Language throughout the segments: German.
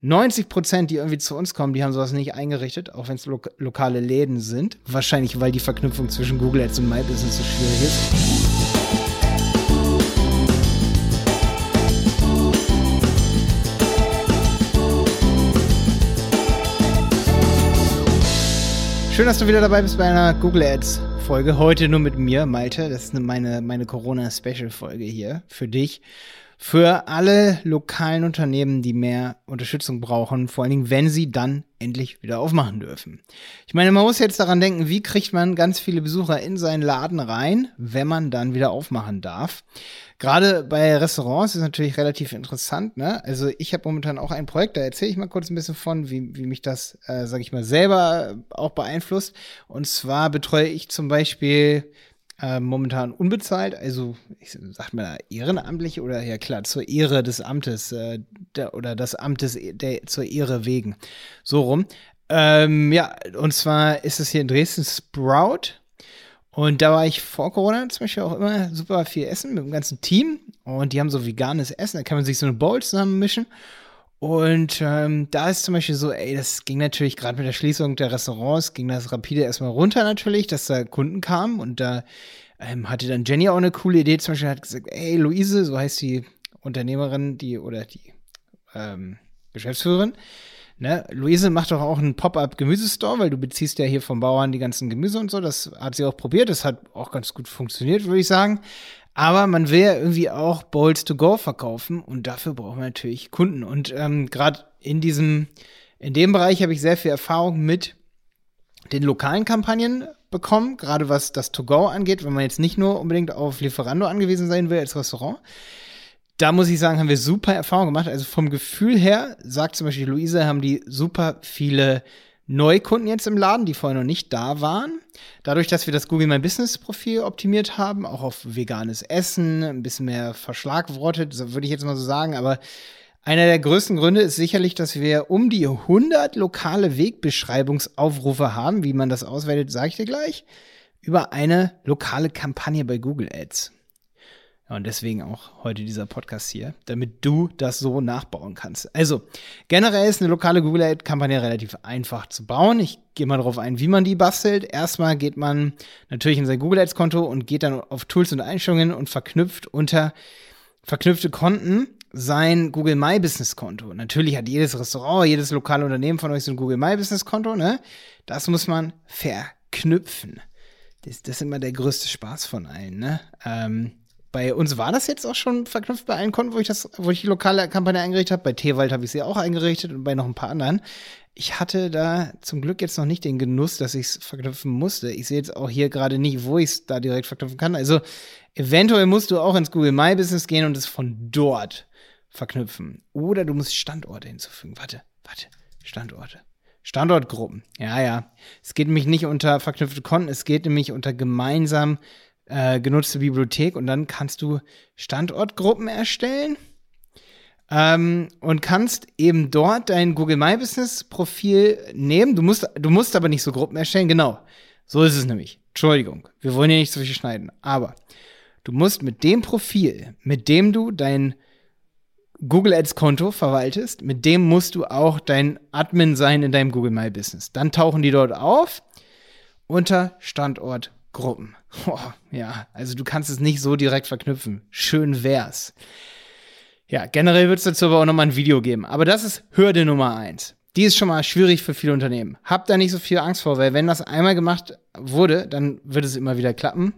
90 Prozent, die irgendwie zu uns kommen, die haben sowas nicht eingerichtet, auch wenn es lo lokale Läden sind. Wahrscheinlich, weil die Verknüpfung zwischen Google Ads und My Business so schwierig ist. Schön, dass du wieder dabei bist bei einer Google Ads Folge. Heute nur mit mir, Malte. Das ist meine, meine Corona-Special-Folge hier für dich für alle lokalen Unternehmen, die mehr Unterstützung brauchen, vor allen Dingen, wenn sie dann endlich wieder aufmachen dürfen. Ich meine, man muss jetzt daran denken, wie kriegt man ganz viele Besucher in seinen Laden rein, wenn man dann wieder aufmachen darf. Gerade bei Restaurants ist natürlich relativ interessant. Ne? Also ich habe momentan auch ein Projekt, da erzähle ich mal kurz ein bisschen von, wie, wie mich das, äh, sage ich mal, selber auch beeinflusst. Und zwar betreue ich zum Beispiel äh, momentan unbezahlt, also ich sag mal ehrenamtlich oder ja klar, zur Ehre des Amtes äh, der, oder das Amtes der, zur Ehre wegen. So rum. Ähm, ja, und zwar ist es hier in Dresden Sprout. Und da war ich vor Corona zum Beispiel auch immer super viel essen mit dem ganzen Team. Und die haben so veganes Essen, da kann man sich so eine Bowl zusammen mischen. Und ähm, da ist zum Beispiel so, ey, das ging natürlich gerade mit der Schließung der Restaurants, ging das rapide erstmal runter natürlich, dass da Kunden kamen und da ähm, hatte dann Jenny auch eine coole Idee, zum Beispiel hat gesagt, ey, Luise, so heißt die Unternehmerin, die oder die ähm, Geschäftsführerin, ne, Luise macht doch auch einen Pop-up-Gemüsestore, weil du beziehst ja hier vom Bauern die ganzen Gemüse und so. Das hat sie auch probiert, das hat auch ganz gut funktioniert, würde ich sagen. Aber man will ja irgendwie auch Bowls to go verkaufen und dafür braucht man natürlich Kunden. Und ähm, gerade in diesem, in dem Bereich habe ich sehr viel Erfahrung mit den lokalen Kampagnen bekommen, gerade was das To-Go angeht, wenn man jetzt nicht nur unbedingt auf Lieferando angewiesen sein will als Restaurant. Da muss ich sagen, haben wir super Erfahrungen gemacht. Also vom Gefühl her, sagt zum Beispiel Luise, haben die super viele Neukunden jetzt im Laden, die vorher noch nicht da waren. Dadurch, dass wir das Google My Business Profil optimiert haben, auch auf veganes Essen, ein bisschen mehr verschlagwortet, würde ich jetzt mal so sagen, aber einer der größten Gründe ist sicherlich, dass wir um die 100 lokale Wegbeschreibungsaufrufe haben. Wie man das auswählt, sage ich dir gleich. Über eine lokale Kampagne bei Google Ads. Und deswegen auch heute dieser Podcast hier, damit du das so nachbauen kannst. Also, generell ist eine lokale Google Ad-Kampagne relativ einfach zu bauen. Ich gehe mal darauf ein, wie man die bastelt. Erstmal geht man natürlich in sein Google Ads-Konto und geht dann auf Tools und Einstellungen und verknüpft unter verknüpfte Konten sein Google My Business Konto. Natürlich hat jedes Restaurant, jedes lokale Unternehmen von euch so ein Google My Business Konto, ne? Das muss man verknüpfen. Das, das ist immer der größte Spaß von allen, ne? Ähm, bei uns war das jetzt auch schon verknüpft bei allen Konten, wo ich das, wo ich die lokale Kampagne eingerichtet habe. Bei Tewald habe ich sie auch eingerichtet und bei noch ein paar anderen. Ich hatte da zum Glück jetzt noch nicht den Genuss, dass ich es verknüpfen musste. Ich sehe jetzt auch hier gerade nicht, wo ich es da direkt verknüpfen kann. Also eventuell musst du auch ins Google My Business gehen und es von dort verknüpfen. Oder du musst Standorte hinzufügen. Warte, warte, Standorte. Standortgruppen. Ja, ja. Es geht nämlich nicht unter verknüpfte Konten, es geht nämlich unter gemeinsam äh, genutzte Bibliothek und dann kannst du Standortgruppen erstellen ähm, und kannst eben dort dein Google My Business Profil nehmen. Du musst, du musst aber nicht so Gruppen erstellen. Genau. So ist es nämlich. Entschuldigung. Wir wollen hier nicht so viel schneiden. Aber du musst mit dem Profil, mit dem du dein Google Ads Konto verwaltest, mit dem musst du auch dein Admin sein in deinem Google My Business. Dann tauchen die dort auf unter Standortgruppen. Oh, ja, also du kannst es nicht so direkt verknüpfen. Schön wär's. Ja, generell wird es dazu aber auch nochmal ein Video geben. Aber das ist Hürde Nummer eins. Die ist schon mal schwierig für viele Unternehmen. Habt da nicht so viel Angst vor, weil wenn das einmal gemacht wurde, dann wird es immer wieder klappen.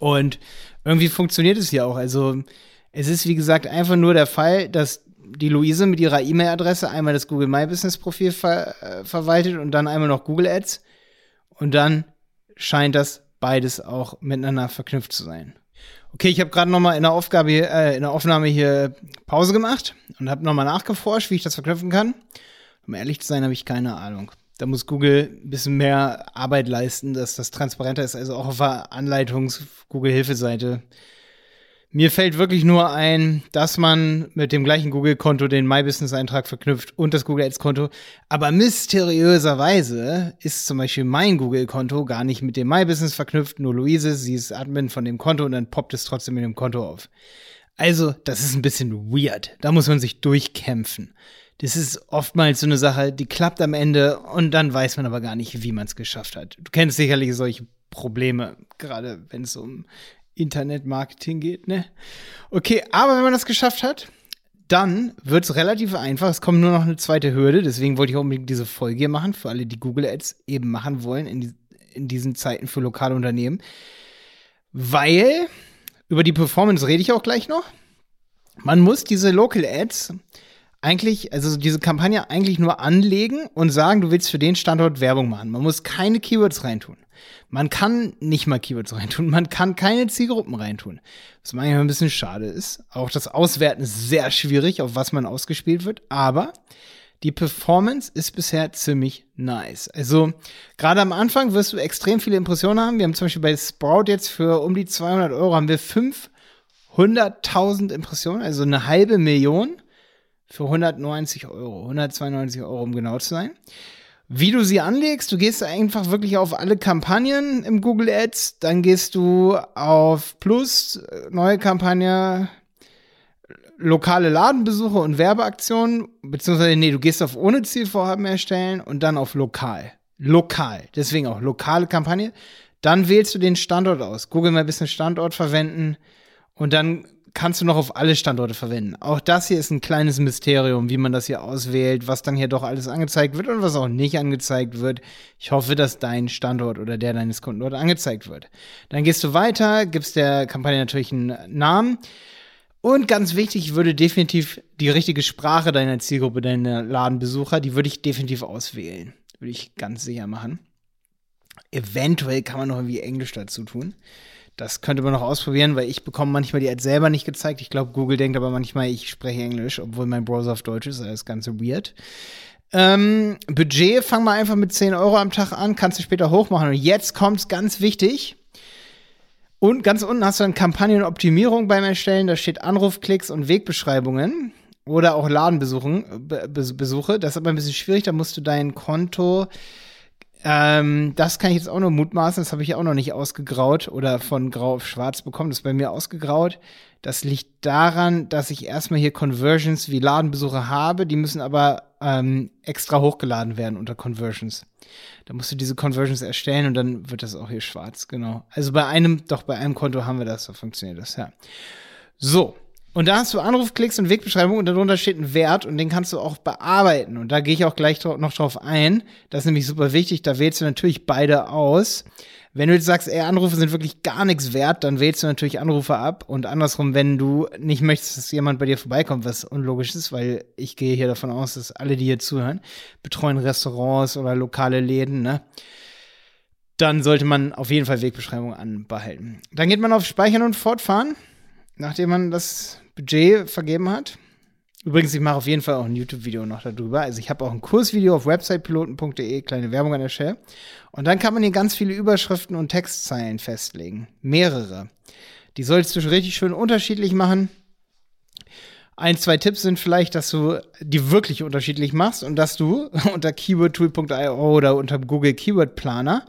Und irgendwie funktioniert es hier auch. Also es ist, wie gesagt, einfach nur der Fall, dass die Luise mit ihrer E-Mail-Adresse einmal das Google My Business Profil ver äh, verwaltet und dann einmal noch Google Ads. Und dann scheint das beides auch miteinander verknüpft zu sein. Okay, ich habe gerade noch mal in der Aufgabe, äh, in der Aufnahme hier Pause gemacht und habe noch mal nachgeforscht, wie ich das verknüpfen kann. Um ehrlich zu sein, habe ich keine Ahnung. Da muss Google ein bisschen mehr Arbeit leisten, dass das transparenter ist. Also auch auf der Anleitungs-Google-Hilfeseite mir fällt wirklich nur ein, dass man mit dem gleichen Google-Konto den My Business-Eintrag verknüpft und das Google Ads-Konto. Aber mysteriöserweise ist zum Beispiel mein Google-Konto gar nicht mit dem My Business verknüpft, nur Luise, sie ist Admin von dem Konto und dann poppt es trotzdem mit dem Konto auf. Also, das ist ein bisschen weird. Da muss man sich durchkämpfen. Das ist oftmals so eine Sache, die klappt am Ende und dann weiß man aber gar nicht, wie man es geschafft hat. Du kennst sicherlich solche Probleme, gerade wenn es um Internetmarketing geht, ne? Okay, aber wenn man das geschafft hat, dann wird es relativ einfach. Es kommt nur noch eine zweite Hürde. Deswegen wollte ich unbedingt diese Folge hier machen, für alle, die Google Ads eben machen wollen in, in diesen Zeiten für lokale Unternehmen. Weil, über die Performance rede ich auch gleich noch. Man muss diese Local Ads eigentlich, also diese Kampagne eigentlich nur anlegen und sagen, du willst für den Standort Werbung machen. Man muss keine Keywords reintun. Man kann nicht mal Keywords reintun. Man kann keine Zielgruppen reintun. Was manchmal ein bisschen schade ist. Auch das Auswerten ist sehr schwierig, auf was man ausgespielt wird. Aber die Performance ist bisher ziemlich nice. Also gerade am Anfang wirst du extrem viele Impressionen haben. Wir haben zum Beispiel bei Sprout jetzt für um die 200 Euro haben wir 500.000 Impressionen, also eine halbe Million für 190 Euro, 192 Euro, um genau zu sein. Wie du sie anlegst, du gehst einfach wirklich auf alle Kampagnen im Google Ads, dann gehst du auf Plus, neue Kampagne, lokale Ladenbesuche und Werbeaktionen, beziehungsweise, nee, du gehst auf ohne Zielvorhaben erstellen und dann auf lokal. Lokal, deswegen auch lokale Kampagne. Dann wählst du den Standort aus. Google mal ein bisschen Standort verwenden und dann kannst du noch auf alle Standorte verwenden. Auch das hier ist ein kleines Mysterium, wie man das hier auswählt, was dann hier doch alles angezeigt wird und was auch nicht angezeigt wird. Ich hoffe, dass dein Standort oder der deines Kunden dort angezeigt wird. Dann gehst du weiter, gibst der Kampagne natürlich einen Namen. Und ganz wichtig, ich würde definitiv die richtige Sprache deiner Zielgruppe, deiner Ladenbesucher, die würde ich definitiv auswählen. Würde ich ganz sicher machen. Eventuell kann man noch irgendwie Englisch dazu tun. Das könnte man noch ausprobieren, weil ich bekomme manchmal die Ads selber nicht gezeigt. Ich glaube, Google denkt aber manchmal, ich spreche Englisch, obwohl mein Browser auf Deutsch ist. Das ist ganz weird. Ähm, Budget, fang mal einfach mit 10 Euro am Tag an, kannst du später hochmachen. Und jetzt kommt's ganz wichtig. Und ganz unten hast du dann Kampagnenoptimierung beim Erstellen. Da steht Anrufklicks und Wegbeschreibungen oder auch Ladenbesuche. Das ist aber ein bisschen schwierig. Da musst du dein Konto ähm, das kann ich jetzt auch nur mutmaßen, das habe ich auch noch nicht ausgegraut oder von grau auf schwarz bekommen, das ist bei mir ausgegraut. Das liegt daran, dass ich erstmal hier Conversions wie Ladenbesucher habe, die müssen aber ähm, extra hochgeladen werden unter Conversions. Da musst du diese Conversions erstellen und dann wird das auch hier schwarz, genau. Also bei einem, doch bei einem Konto haben wir das, so funktioniert das, ja. So, und da hast du Anrufklicks und Wegbeschreibung und darunter steht ein Wert und den kannst du auch bearbeiten. Und da gehe ich auch gleich noch drauf ein. Das ist nämlich super wichtig. Da wählst du natürlich beide aus. Wenn du jetzt sagst, ey, Anrufe sind wirklich gar nichts wert, dann wählst du natürlich Anrufe ab. Und andersrum, wenn du nicht möchtest, dass jemand bei dir vorbeikommt, was unlogisch ist, weil ich gehe hier davon aus, dass alle, die hier zuhören, betreuen Restaurants oder lokale Läden, ne? Dann sollte man auf jeden Fall Wegbeschreibung anbehalten. Dann geht man auf Speichern und Fortfahren nachdem man das Budget vergeben hat. Übrigens, ich mache auf jeden Fall auch ein YouTube-Video noch darüber. Also ich habe auch ein Kursvideo auf websitepiloten.de, kleine Werbung an der Stelle. Und dann kann man hier ganz viele Überschriften und Textzeilen festlegen. Mehrere. Die sollst du richtig schön unterschiedlich machen. Ein, zwei Tipps sind vielleicht, dass du die wirklich unterschiedlich machst und dass du unter keywordtool.io oder unter Google Keyword Planer,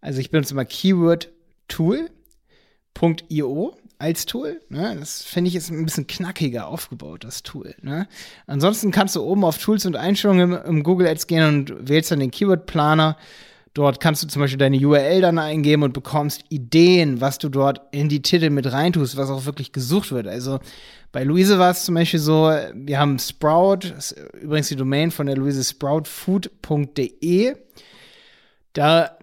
also ich benutze immer keywordtool.io, als Tool. Ne? Das finde ich ist ein bisschen knackiger aufgebaut, das Tool. Ne? Ansonsten kannst du oben auf Tools und Einstellungen im, im Google Ads gehen und wählst dann den Keyword Planer. Dort kannst du zum Beispiel deine URL dann eingeben und bekommst Ideen, was du dort in die Titel mit reintust, was auch wirklich gesucht wird. Also bei Luise war es zum Beispiel so, wir haben Sprout, übrigens die Domain von der Luise sproutfood.de. Da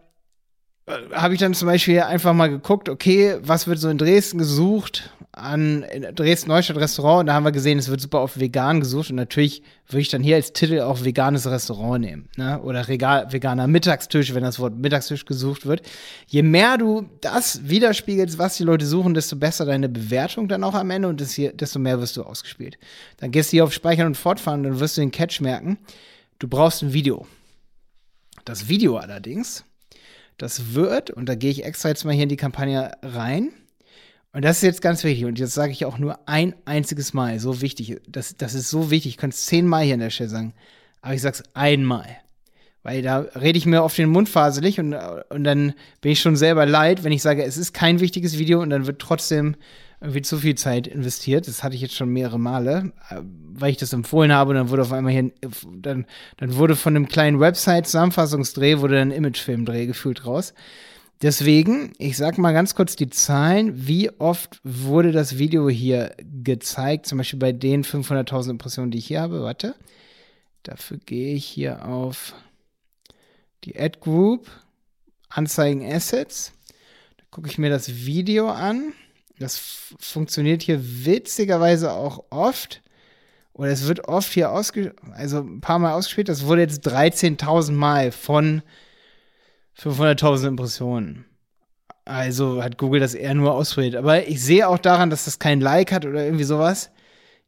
habe ich dann zum Beispiel einfach mal geguckt, okay, was wird so in Dresden gesucht an Dresden-Neustadt Restaurant und da haben wir gesehen, es wird super auf vegan gesucht und natürlich würde ich dann hier als Titel auch veganes Restaurant nehmen, ne? Oder Regal, veganer Mittagstisch, wenn das Wort Mittagstisch gesucht wird. Je mehr du das widerspiegelst, was die Leute suchen, desto besser deine Bewertung dann auch am Ende und desto mehr wirst du ausgespielt. Dann gehst du hier auf Speichern und Fortfahren, dann wirst du den Catch merken. Du brauchst ein Video. Das Video allerdings das wird, und da gehe ich extra jetzt mal hier in die Kampagne rein. Und das ist jetzt ganz wichtig. Und jetzt sage ich auch nur ein einziges Mal. So wichtig. Das, das ist so wichtig. Ich könnte es zehnmal hier in der Stelle sagen. Aber ich sage es einmal. Weil da rede ich mir auf den Mund faselig und, und dann bin ich schon selber leid, wenn ich sage, es ist kein wichtiges Video und dann wird trotzdem irgendwie zu viel Zeit investiert. Das hatte ich jetzt schon mehrere Male, äh, weil ich das empfohlen habe und dann wurde auf einmal hier, dann, dann wurde von einem kleinen Website-Zusammenfassungsdreh, wurde ein Imagefilmdreh gefühlt raus. Deswegen, ich sag mal ganz kurz die Zahlen. Wie oft wurde das Video hier gezeigt? Zum Beispiel bei den 500.000 Impressionen, die ich hier habe. Warte. Dafür gehe ich hier auf die Ad Group, Anzeigen Assets. Da gucke ich mir das Video an. Das funktioniert hier witzigerweise auch oft. Oder es wird oft hier ausgespielt, also ein paar Mal ausgespielt. Das wurde jetzt 13.000 Mal von 500.000 Impressionen. Also hat Google das eher nur ausprobiert. Aber ich sehe auch daran, dass das kein Like hat oder irgendwie sowas.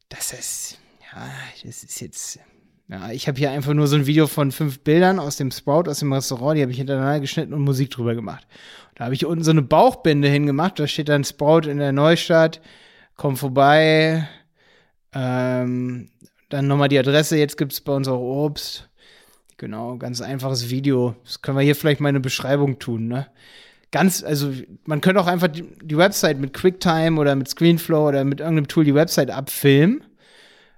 Das ist, ja, das ist jetzt. Ja, ich habe hier einfach nur so ein Video von fünf Bildern aus dem Sprout, aus dem Restaurant, die habe ich hintereinander geschnitten und Musik drüber gemacht. Da habe ich unten so eine Bauchbinde hingemacht, da steht dann Sprout in der Neustadt, komm vorbei. Ähm, dann nochmal die Adresse, jetzt gibt es bei uns auch Obst. Genau, ganz einfaches Video. Das können wir hier vielleicht mal in eine Beschreibung tun, ne? Ganz, also man könnte auch einfach die, die Website mit QuickTime oder mit ScreenFlow oder mit irgendeinem Tool die Website abfilmen,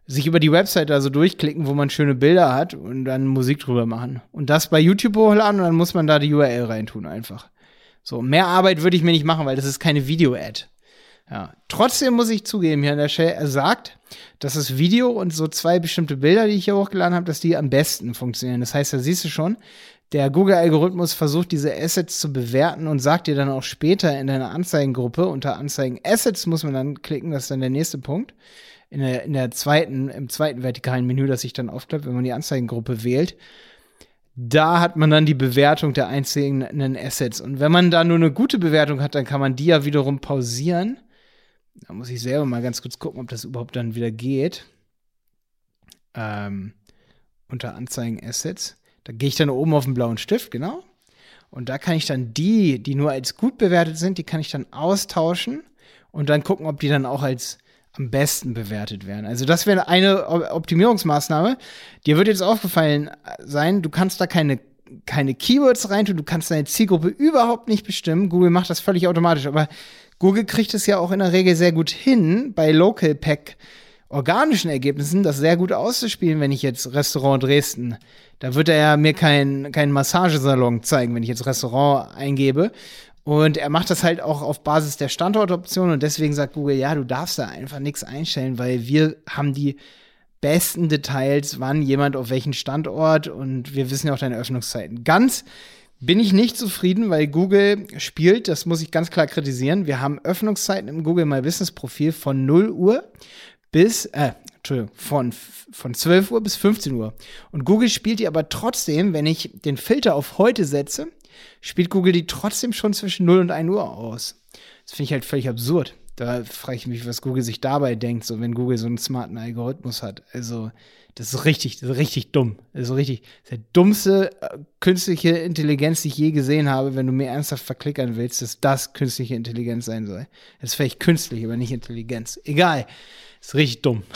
sich über die Website also durchklicken, wo man schöne Bilder hat und dann Musik drüber machen. Und das bei YouTube hochladen und dann muss man da die URL reintun einfach. So, mehr Arbeit würde ich mir nicht machen, weil das ist keine Video-Ad. Ja. Trotzdem muss ich zugeben, hier an der Stelle, er sagt, dass das Video und so zwei bestimmte Bilder, die ich hier hochgeladen habe, dass die am besten funktionieren. Das heißt, da siehst du schon, der Google-Algorithmus versucht, diese Assets zu bewerten und sagt dir dann auch später in deiner Anzeigengruppe, unter Anzeigen Assets muss man dann klicken, das ist dann der nächste Punkt. In der, in der zweiten, im zweiten vertikalen Menü, das sich dann aufklappt, wenn man die Anzeigengruppe wählt. Da hat man dann die Bewertung der einzelnen Assets. Und wenn man da nur eine gute Bewertung hat, dann kann man die ja wiederum pausieren da muss ich selber mal ganz kurz gucken, ob das überhaupt dann wieder geht. Ähm, unter Anzeigen Assets. Da gehe ich dann oben auf den blauen Stift, genau. Und da kann ich dann die, die nur als gut bewertet sind, die kann ich dann austauschen und dann gucken, ob die dann auch als am besten bewertet werden. Also das wäre eine Optimierungsmaßnahme. Dir wird jetzt aufgefallen sein, du kannst da keine keine Keywords reintun, du kannst deine Zielgruppe überhaupt nicht bestimmen. Google macht das völlig automatisch, aber Google kriegt es ja auch in der Regel sehr gut hin, bei Local Pack organischen Ergebnissen das sehr gut auszuspielen, wenn ich jetzt Restaurant Dresden, da wird er ja mir keinen kein Massagesalon zeigen, wenn ich jetzt Restaurant eingebe. Und er macht das halt auch auf Basis der Standortoption und deswegen sagt Google, ja, du darfst da einfach nichts einstellen, weil wir haben die besten Details, wann jemand auf welchen Standort und wir wissen ja auch deine Öffnungszeiten. Ganz bin ich nicht zufrieden, weil Google spielt, das muss ich ganz klar kritisieren. Wir haben Öffnungszeiten im Google My Business Profil von 0 Uhr bis, äh, Entschuldigung, von, von 12 Uhr bis 15 Uhr. Und Google spielt die aber trotzdem, wenn ich den Filter auf heute setze, spielt Google die trotzdem schon zwischen 0 und 1 Uhr aus. Das finde ich halt völlig absurd. Da frage ich mich, was Google sich dabei denkt, so wenn Google so einen smarten Algorithmus hat. Also, das ist richtig, das ist richtig dumm. Das ist richtig, das ist der dummste äh, künstliche Intelligenz, die ich je gesehen habe, wenn du mir ernsthaft verklickern willst, dass das künstliche Intelligenz sein soll. Das ist vielleicht künstlich, aber nicht Intelligenz. Egal. Das ist richtig dumm.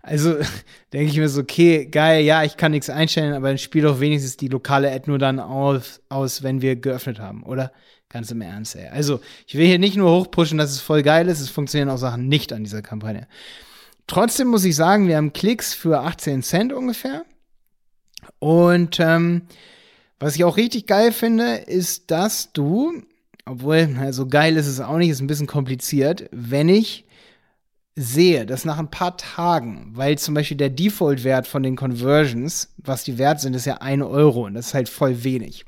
Also denke ich mir so, okay, geil, ja, ich kann nichts einstellen, aber dann spiel doch wenigstens die lokale Ad nur dann aus, aus, wenn wir geöffnet haben, oder? Ganz im Ernst, ey. Also, ich will hier nicht nur hochpushen, dass es voll geil ist, es funktionieren auch Sachen nicht an dieser Kampagne. Trotzdem muss ich sagen, wir haben Klicks für 18 Cent ungefähr. Und ähm, was ich auch richtig geil finde, ist, dass du, obwohl, also geil ist es auch nicht, ist ein bisschen kompliziert, wenn ich sehe, dass nach ein paar Tagen, weil zum Beispiel der Default-Wert von den Conversions, was die wert sind, ist ja 1 Euro und das ist halt voll wenig.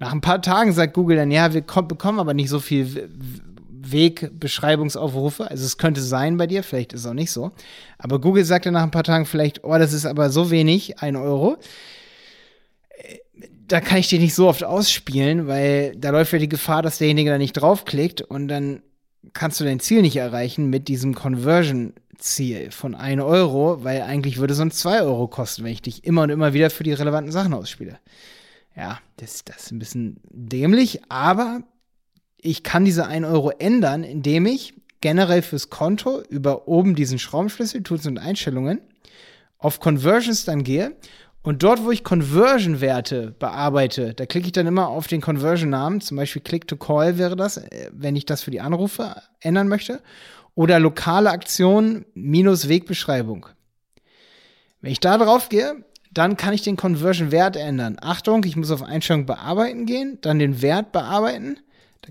Nach ein paar Tagen sagt Google dann, ja, wir bekommen aber nicht so viel Wegbeschreibungsaufrufe. Also es könnte sein bei dir, vielleicht ist es auch nicht so. Aber Google sagt dann nach ein paar Tagen vielleicht, oh, das ist aber so wenig, ein Euro. Da kann ich dir nicht so oft ausspielen, weil da läuft ja die Gefahr, dass derjenige da nicht draufklickt und dann kannst du dein Ziel nicht erreichen mit diesem Conversion-Ziel von 1 Euro, weil eigentlich würde sonst 2 Euro kosten, wenn ich dich immer und immer wieder für die relevanten Sachen ausspiele. Ja, das, das ist ein bisschen dämlich, aber ich kann diese 1 Euro ändern, indem ich generell fürs Konto über oben diesen Schraubenschlüssel, Tools und Einstellungen auf Conversions dann gehe und dort, wo ich Conversion-Werte bearbeite, da klicke ich dann immer auf den Conversion-Namen, zum Beispiel Click to Call wäre das, äh, wenn ich das für die Anrufe ändern möchte. oder lokale Aktion minus Wegbeschreibung. Wenn ich da drauf gehe, dann kann ich den Conversion-Wert ändern. Achtung, ich muss auf Einstellung bearbeiten gehen, dann den Wert bearbeiten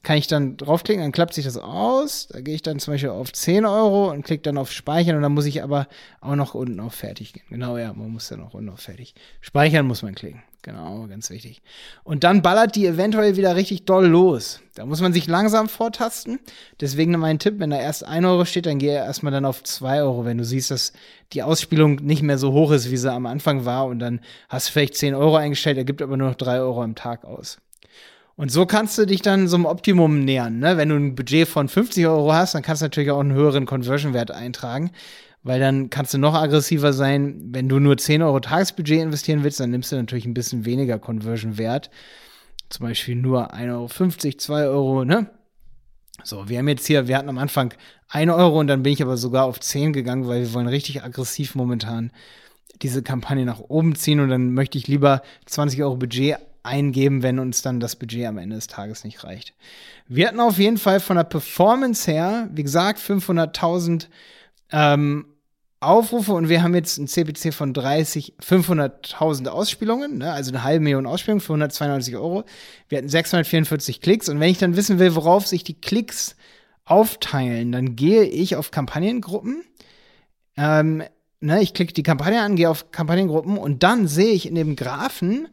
kann ich dann draufklicken, dann klappt sich das aus. Da gehe ich dann zum Beispiel auf 10 Euro und klicke dann auf Speichern und dann muss ich aber auch noch unten auf Fertig gehen. Genau, ja, man muss dann auch unten auf Fertig. Speichern muss man klicken. Genau, ganz wichtig. Und dann ballert die eventuell wieder richtig doll los. Da muss man sich langsam vortasten. Deswegen mein Tipp, wenn da erst 1 Euro steht, dann gehe erstmal dann auf 2 Euro, wenn du siehst, dass die Ausspielung nicht mehr so hoch ist, wie sie am Anfang war. Und dann hast du vielleicht 10 Euro eingestellt, ergibt aber nur noch 3 Euro am Tag aus. Und so kannst du dich dann so einem Optimum nähern. Ne? Wenn du ein Budget von 50 Euro hast, dann kannst du natürlich auch einen höheren Conversion-Wert eintragen, weil dann kannst du noch aggressiver sein. Wenn du nur 10 Euro Tagesbudget investieren willst, dann nimmst du natürlich ein bisschen weniger Conversion-Wert. Zum Beispiel nur 1,50 Euro, 2 Euro, ne? So, wir haben jetzt hier, wir hatten am Anfang 1 Euro und dann bin ich aber sogar auf 10 gegangen, weil wir wollen richtig aggressiv momentan diese Kampagne nach oben ziehen und dann möchte ich lieber 20 Euro Budget eingeben, wenn uns dann das Budget am Ende des Tages nicht reicht. Wir hatten auf jeden Fall von der Performance her, wie gesagt, 500.000 ähm, Aufrufe und wir haben jetzt ein CPC von 30, 500.000 Ausspielungen, ne? also eine halbe Million Ausspielungen für 192 Euro. Wir hatten 644 Klicks und wenn ich dann wissen will, worauf sich die Klicks aufteilen, dann gehe ich auf Kampagnengruppen. Ähm, ne, ich klicke die Kampagne an, gehe auf Kampagnengruppen und dann sehe ich in dem Graphen,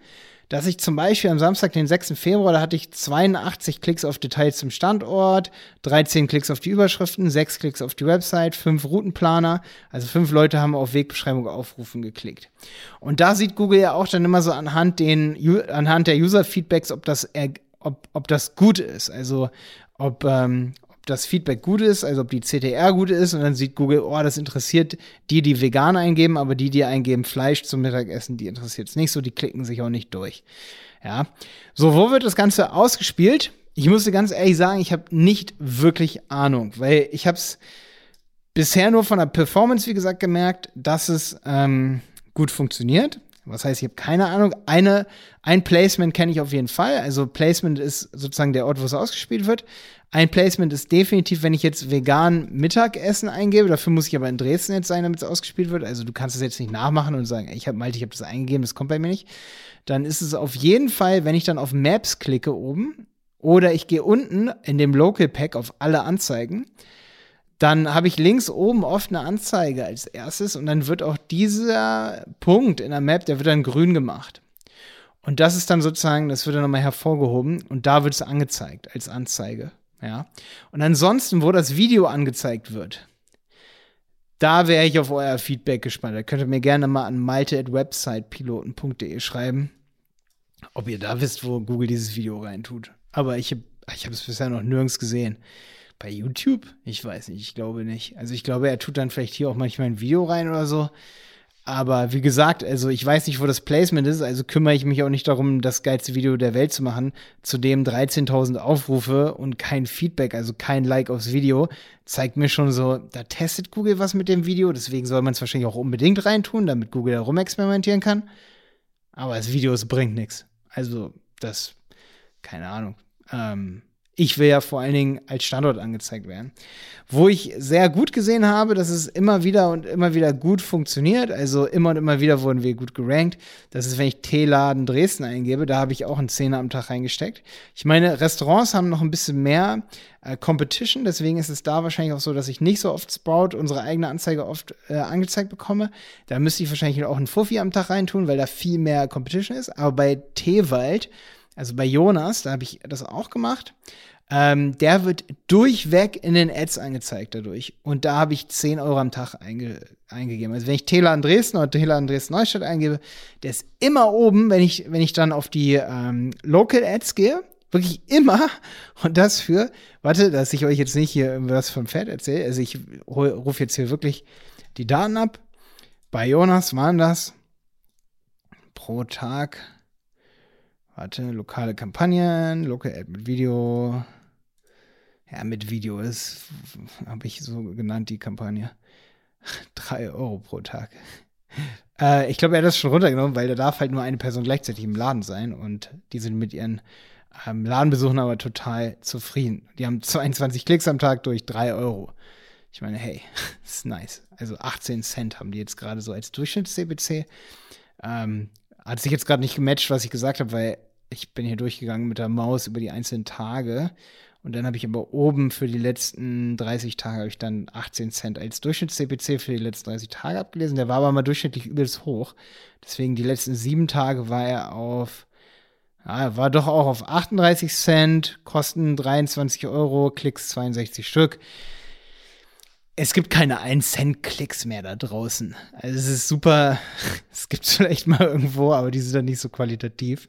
dass ich zum Beispiel am Samstag, den 6. Februar, da hatte ich 82 Klicks auf Details zum Standort, 13 Klicks auf die Überschriften, 6 Klicks auf die Website, 5 Routenplaner. Also 5 Leute haben auf Wegbeschreibung aufrufen geklickt. Und da sieht Google ja auch dann immer so anhand, den, anhand der User-Feedbacks, ob das, ob, ob das gut ist. Also ob, ähm, das Feedback gut ist, also ob die CTR gut ist und dann sieht Google, oh, das interessiert die, die vegan eingeben, aber die, die eingeben Fleisch zum Mittagessen, die interessiert es nicht so, die klicken sich auch nicht durch. Ja. So, wo wird das Ganze ausgespielt? Ich musste ganz ehrlich sagen, ich habe nicht wirklich Ahnung, weil ich habe es bisher nur von der Performance, wie gesagt, gemerkt, dass es ähm, gut funktioniert. Was heißt, ich habe keine Ahnung. Eine, ein Placement kenne ich auf jeden Fall. Also Placement ist sozusagen der Ort, wo es ausgespielt wird. Ein Placement ist definitiv, wenn ich jetzt vegan Mittagessen eingebe. Dafür muss ich aber in Dresden jetzt sein, damit es ausgespielt wird. Also du kannst es jetzt nicht nachmachen und sagen, ich habe Malte, ich habe das eingegeben, das kommt bei mir nicht. Dann ist es auf jeden Fall, wenn ich dann auf Maps klicke oben oder ich gehe unten in dem Local Pack auf alle Anzeigen dann habe ich links oben oft eine Anzeige als erstes und dann wird auch dieser Punkt in der Map, der wird dann grün gemacht. Und das ist dann sozusagen, das wird dann nochmal hervorgehoben und da wird es angezeigt als Anzeige. Ja. Und ansonsten, wo das Video angezeigt wird, da wäre ich auf euer Feedback gespannt. Da könnt ihr mir gerne mal an malte.websitepiloten.de schreiben, ob ihr da wisst, wo Google dieses Video reintut. Aber ich habe ich hab es bisher noch nirgends gesehen. Bei YouTube? Ich weiß nicht, ich glaube nicht. Also ich glaube, er tut dann vielleicht hier auch manchmal ein Video rein oder so. Aber wie gesagt, also ich weiß nicht, wo das Placement ist, also kümmere ich mich auch nicht darum, das geilste Video der Welt zu machen. Zudem 13.000 Aufrufe und kein Feedback, also kein Like aufs Video, zeigt mir schon so, da testet Google was mit dem Video, deswegen soll man es wahrscheinlich auch unbedingt reintun, damit Google da rumexperimentieren kann. Aber das Video es bringt nichts. Also das, keine Ahnung. Ähm, ich will ja vor allen Dingen als Standort angezeigt werden. Wo ich sehr gut gesehen habe, dass es immer wieder und immer wieder gut funktioniert. Also immer und immer wieder wurden wir gut gerankt. Das ist, wenn ich Teeladen Dresden eingebe, da habe ich auch einen Zehner am Tag reingesteckt. Ich meine, Restaurants haben noch ein bisschen mehr äh, Competition, deswegen ist es da wahrscheinlich auch so, dass ich nicht so oft Sprout, unsere eigene Anzeige, oft äh, angezeigt bekomme. Da müsste ich wahrscheinlich auch einen Fuffi am Tag reintun, weil da viel mehr Competition ist. Aber bei Teewald also bei Jonas, da habe ich das auch gemacht. Ähm, der wird durchweg in den Ads angezeigt dadurch. Und da habe ich 10 Euro am Tag einge eingegeben. Also wenn ich Tela Dresden oder Tela Dresden Neustadt eingebe, der ist immer oben, wenn ich, wenn ich dann auf die ähm, Local Ads gehe. Wirklich immer. Und das für, warte, dass ich euch jetzt nicht hier irgendwas vom Pferd erzähle. Also ich rufe jetzt hier wirklich die Daten ab. Bei Jonas waren das pro Tag Warte, lokale Kampagnen, Local Ad mit Video. Ja, mit Video ist, habe ich so genannt, die Kampagne. Drei Euro pro Tag. Äh, ich glaube, er hat das schon runtergenommen, weil da darf halt nur eine Person gleichzeitig im Laden sein und die sind mit ihren ähm, Ladenbesuchen aber total zufrieden. Die haben 22 Klicks am Tag durch drei Euro. Ich meine, hey, ist nice. Also 18 Cent haben die jetzt gerade so als Durchschnitts-CPC. Ähm, hat sich jetzt gerade nicht gematcht, was ich gesagt habe, weil ich bin hier durchgegangen mit der Maus über die einzelnen Tage. Und dann habe ich aber oben für die letzten 30 Tage habe ich dann 18 Cent als Durchschnitts-CPC für die letzten 30 Tage abgelesen. Der war aber mal durchschnittlich übelst hoch. Deswegen die letzten sieben Tage war er auf, ja, war doch auch auf 38 Cent, Kosten 23 Euro, Klicks 62 Stück es gibt keine 1 Cent Klicks mehr da draußen. Also es ist super, es gibt es vielleicht mal irgendwo, aber die sind dann nicht so qualitativ.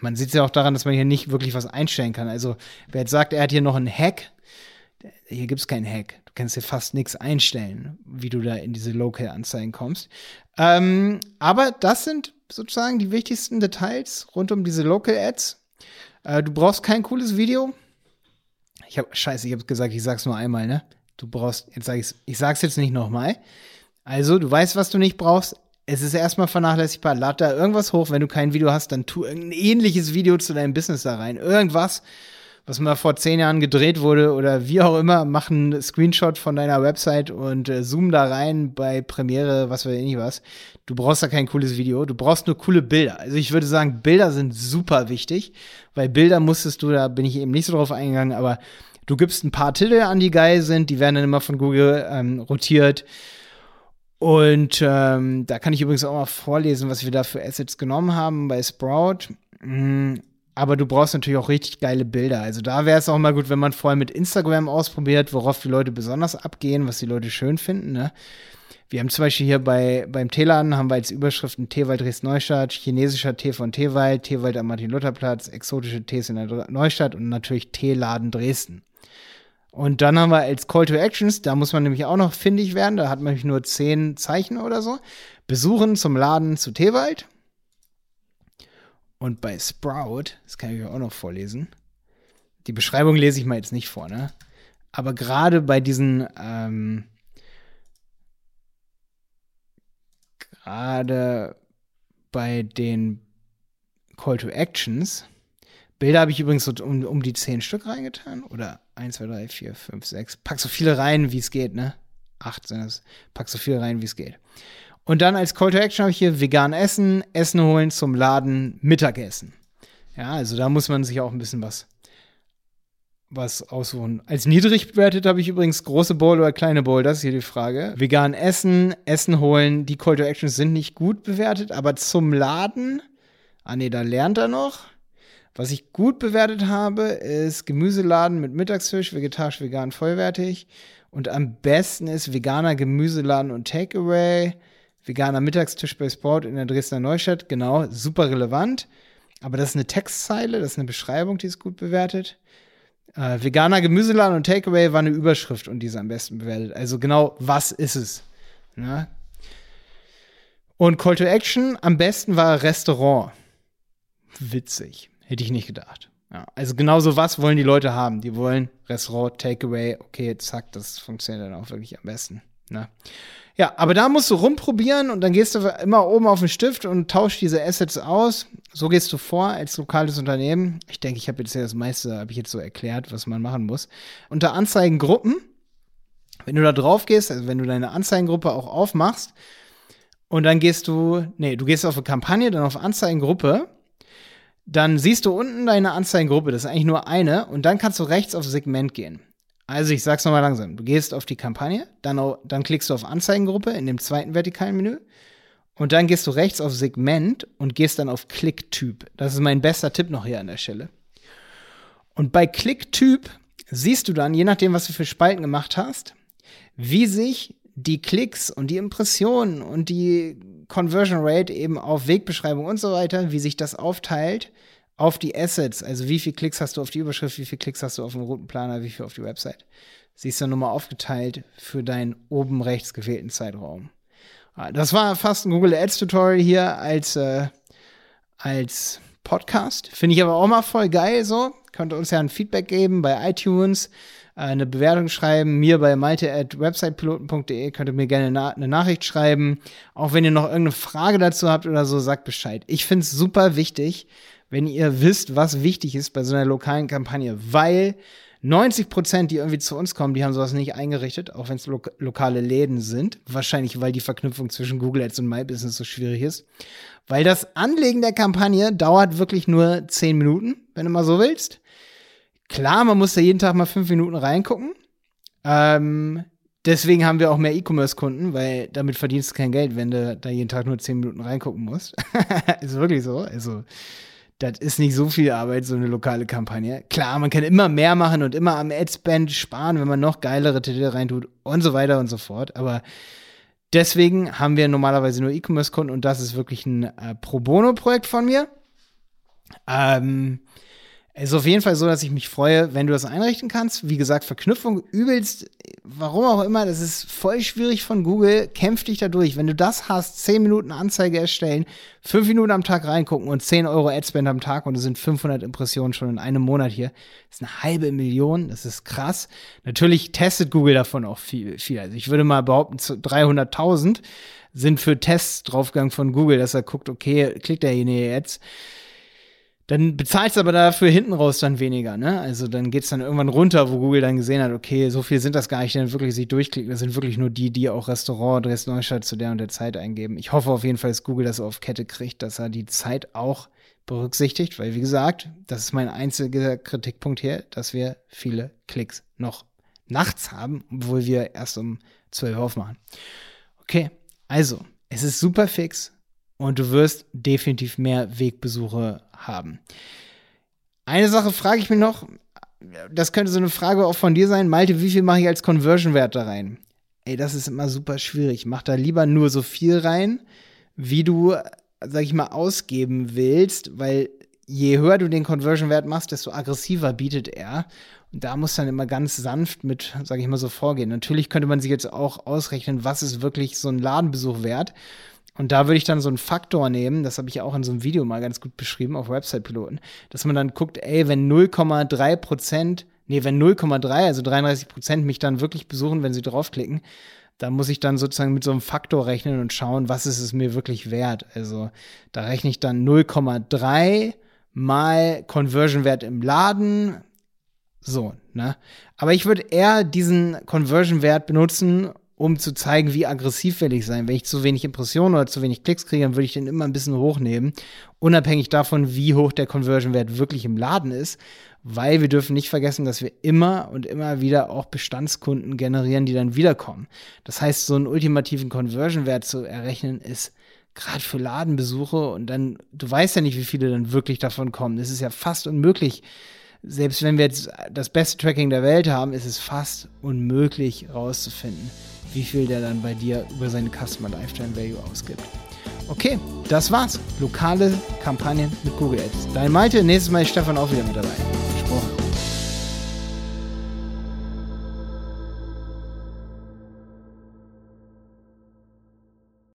Man sieht es ja auch daran, dass man hier nicht wirklich was einstellen kann. Also wer jetzt sagt, er hat hier noch einen Hack, hier gibt es keinen Hack. Du kannst hier fast nichts einstellen, wie du da in diese Local-Anzeigen kommst. Ähm, aber das sind sozusagen die wichtigsten Details rund um diese Local-Ads. Äh, du brauchst kein cooles Video. Ich habe, scheiße, ich habe gesagt, ich sag's nur einmal, ne? Du brauchst, jetzt sag ich's, ich sag's jetzt nicht nochmal. Also, du weißt, was du nicht brauchst. Es ist erstmal vernachlässigbar. Lad da irgendwas hoch. Wenn du kein Video hast, dann tu irgendein ähnliches Video zu deinem Business da rein. Irgendwas, was mal vor zehn Jahren gedreht wurde oder wie auch immer, mach einen Screenshot von deiner Website und äh, zoom da rein bei Premiere, was weiß ich nicht was. Du brauchst da kein cooles Video, du brauchst nur coole Bilder. Also ich würde sagen, Bilder sind super wichtig, weil Bilder musstest du, da bin ich eben nicht so drauf eingegangen, aber Du gibst ein paar Titel an, die geil sind, die werden dann immer von Google ähm, rotiert. Und ähm, da kann ich übrigens auch mal vorlesen, was wir da für Assets genommen haben bei Sprout. Mhm. Aber du brauchst natürlich auch richtig geile Bilder. Also da wäre es auch mal gut, wenn man vorher mit Instagram ausprobiert, worauf die Leute besonders abgehen, was die Leute schön finden. Ne? Wir haben zum Beispiel hier bei, beim Teeladen haben wir als Überschriften Teewald Dresden-Neustadt, chinesischer Tee von Teewald, Teewald am Martin-Luther-Platz, exotische Tees in der Neustadt und natürlich Teeladen Dresden. Und dann haben wir als Call to Actions, da muss man nämlich auch noch findig werden, da hat man nämlich nur zehn Zeichen oder so. Besuchen zum Laden zu Teewald. Und bei Sprout, das kann ich euch auch noch vorlesen. Die Beschreibung lese ich mal jetzt nicht vor, ne? Aber gerade bei diesen, ähm, gerade bei den Call to Actions, Bilder habe ich übrigens so um, um die zehn Stück reingetan. Oder eins, zwei, drei, vier, fünf, sechs. Pack so viele rein, wie es geht, ne? Acht sind es. Pack so viele rein, wie es geht. Und dann als Call to Action habe ich hier vegan essen, Essen holen zum Laden, Mittagessen. Ja, also da muss man sich auch ein bisschen was, was aussuchen. Als niedrig bewertet habe ich übrigens große Bowl oder kleine Bowl, das ist hier die Frage. Vegan essen, Essen holen, die Call to Actions sind nicht gut bewertet, aber zum Laden, ah nee, da lernt er noch. Was ich gut bewertet habe, ist Gemüseladen mit Mittagsfisch, vegetarisch, vegan, vollwertig. Und am besten ist veganer Gemüseladen und Takeaway. Veganer Mittagstisch bei Sport in der Dresdner Neustadt. Genau, super relevant. Aber das ist eine Textzeile, das ist eine Beschreibung, die ist gut bewertet. Äh, veganer Gemüseladen und Takeaway war eine Überschrift und die ist am besten bewertet. Also genau, was ist es? Ja. Ne? Und Call to Action, am besten war Restaurant. Witzig. Hätte ich nicht gedacht. Ja, also genauso was wollen die Leute haben. Die wollen Restaurant, Takeaway, okay, zack, das funktioniert dann auch wirklich am besten. Ne? Ja, aber da musst du rumprobieren und dann gehst du immer oben auf den Stift und tauschst diese Assets aus. So gehst du vor als lokales Unternehmen. Ich denke, ich habe jetzt ja das meiste, habe ich jetzt so erklärt, was man machen muss. Unter Anzeigengruppen, wenn du da drauf gehst, also wenn du deine Anzeigengruppe auch aufmachst und dann gehst du, nee, du gehst auf eine Kampagne, dann auf Anzeigengruppe dann siehst du unten deine Anzeigengruppe, das ist eigentlich nur eine, und dann kannst du rechts auf Segment gehen. Also ich sag's nochmal langsam. Du gehst auf die Kampagne, dann, dann klickst du auf Anzeigengruppe in dem zweiten vertikalen Menü und dann gehst du rechts auf Segment und gehst dann auf Klicktyp. Das ist mein bester Tipp noch hier an der Stelle. Und bei Klicktyp siehst du dann, je nachdem, was du für Spalten gemacht hast, wie sich die Klicks und die Impressionen und die Conversion Rate eben auf Wegbeschreibung und so weiter, wie sich das aufteilt auf die Assets. Also wie viel Klicks hast du auf die Überschrift, wie viel Klicks hast du auf den Routenplaner, wie viel auf die Website. Siehst du nochmal aufgeteilt für deinen oben rechts gewählten Zeitraum. Ah, das war fast ein Google Ads Tutorial hier als, äh, als Podcast. Finde ich aber auch mal voll geil so. Könnt ihr uns ja ein Feedback geben bei iTunes. Eine Bewertung schreiben. Mir bei malte at websitepiloten.de könnt ihr mir gerne na eine Nachricht schreiben. Auch wenn ihr noch irgendeine Frage dazu habt oder so, sagt Bescheid. Ich finde es super wichtig, wenn ihr wisst, was wichtig ist bei so einer lokalen Kampagne, weil 90 Prozent, die irgendwie zu uns kommen, die haben sowas nicht eingerichtet, auch wenn es lo lokale Läden sind. Wahrscheinlich, weil die Verknüpfung zwischen Google Ads und My Business so schwierig ist. Weil das Anlegen der Kampagne dauert wirklich nur 10 Minuten, wenn du mal so willst. Klar, man muss da jeden Tag mal 5 Minuten reingucken. Ähm, deswegen haben wir auch mehr E-Commerce-Kunden, weil damit verdienst du kein Geld, wenn du da jeden Tag nur 10 Minuten reingucken musst. ist wirklich so. Also, das ist nicht so viel Arbeit, so eine lokale Kampagne. Klar, man kann immer mehr machen und immer am Adspend sparen, wenn man noch geilere Titel reintut und so weiter und so fort. Aber deswegen haben wir normalerweise nur E-Commerce-Kunden und das ist wirklich ein äh, Pro Bono-Projekt von mir. Ähm, es ist auf jeden Fall so, dass ich mich freue, wenn du das einrichten kannst. Wie gesagt, Verknüpfung übelst, warum auch immer, das ist voll schwierig von Google. Kämpf dich da durch. Wenn du das hast, 10 Minuten Anzeige erstellen, 5 Minuten am Tag reingucken und 10 Euro Adspend am Tag und es sind 500 Impressionen schon in einem Monat hier. Das ist eine halbe Million, das ist krass. Natürlich testet Google davon auch viel. viel. Also ich würde mal behaupten, 300.000 sind für Tests draufgegangen von Google, dass er guckt, okay, klickt derjenige jetzt dann bezahlst du aber dafür hinten raus dann weniger, ne? Also dann geht's dann irgendwann runter, wo Google dann gesehen hat, okay, so viel sind das gar nicht, dann wirklich sich durchklicken. Das sind wirklich nur die, die auch Restaurant Dresden-Neustadt zu der und der Zeit eingeben. Ich hoffe auf jeden Fall, dass Google das auf Kette kriegt, dass er die Zeit auch berücksichtigt, weil wie gesagt, das ist mein einziger Kritikpunkt hier, dass wir viele Klicks noch nachts haben, obwohl wir erst um 12 aufmachen. Okay, also, es ist super fix und du wirst definitiv mehr Wegbesuche haben. Eine Sache frage ich mich noch, das könnte so eine Frage auch von dir sein, Malte, wie viel mache ich als Conversion-Wert da rein? Ey, das ist immer super schwierig. Mach da lieber nur so viel rein, wie du, sag ich mal, ausgeben willst, weil je höher du den Conversion-Wert machst, desto aggressiver bietet er. Und da muss dann immer ganz sanft mit, sag ich mal, so vorgehen. Natürlich könnte man sich jetzt auch ausrechnen, was ist wirklich so ein Ladenbesuch wert. Und da würde ich dann so einen Faktor nehmen, das habe ich auch in so einem Video mal ganz gut beschrieben auf Website-Piloten, dass man dann guckt, ey, wenn 0,3 Prozent, nee, wenn 0,3, also 33 Prozent mich dann wirklich besuchen, wenn sie draufklicken, da muss ich dann sozusagen mit so einem Faktor rechnen und schauen, was ist es mir wirklich wert. Also da rechne ich dann 0,3 mal Conversion-Wert im Laden. So, ne? Aber ich würde eher diesen Conversion-Wert benutzen, um zu zeigen, wie aggressiv will ich sein. Wenn ich zu wenig Impressionen oder zu wenig Klicks kriege, dann würde ich den immer ein bisschen hochnehmen, unabhängig davon, wie hoch der Conversion-Wert wirklich im Laden ist, weil wir dürfen nicht vergessen, dass wir immer und immer wieder auch Bestandskunden generieren, die dann wiederkommen. Das heißt, so einen ultimativen Conversion-Wert zu errechnen, ist gerade für Ladenbesuche und dann, du weißt ja nicht, wie viele dann wirklich davon kommen. Es ist ja fast unmöglich, selbst wenn wir jetzt das beste Tracking der Welt haben, ist es fast unmöglich herauszufinden, wie viel der dann bei dir über seine Customer Lifetime Value ausgibt. Okay, das war's. Lokale Kampagnen mit Google Ads. Dein Malte, nächstes Mal ist Stefan auch wieder mit dabei.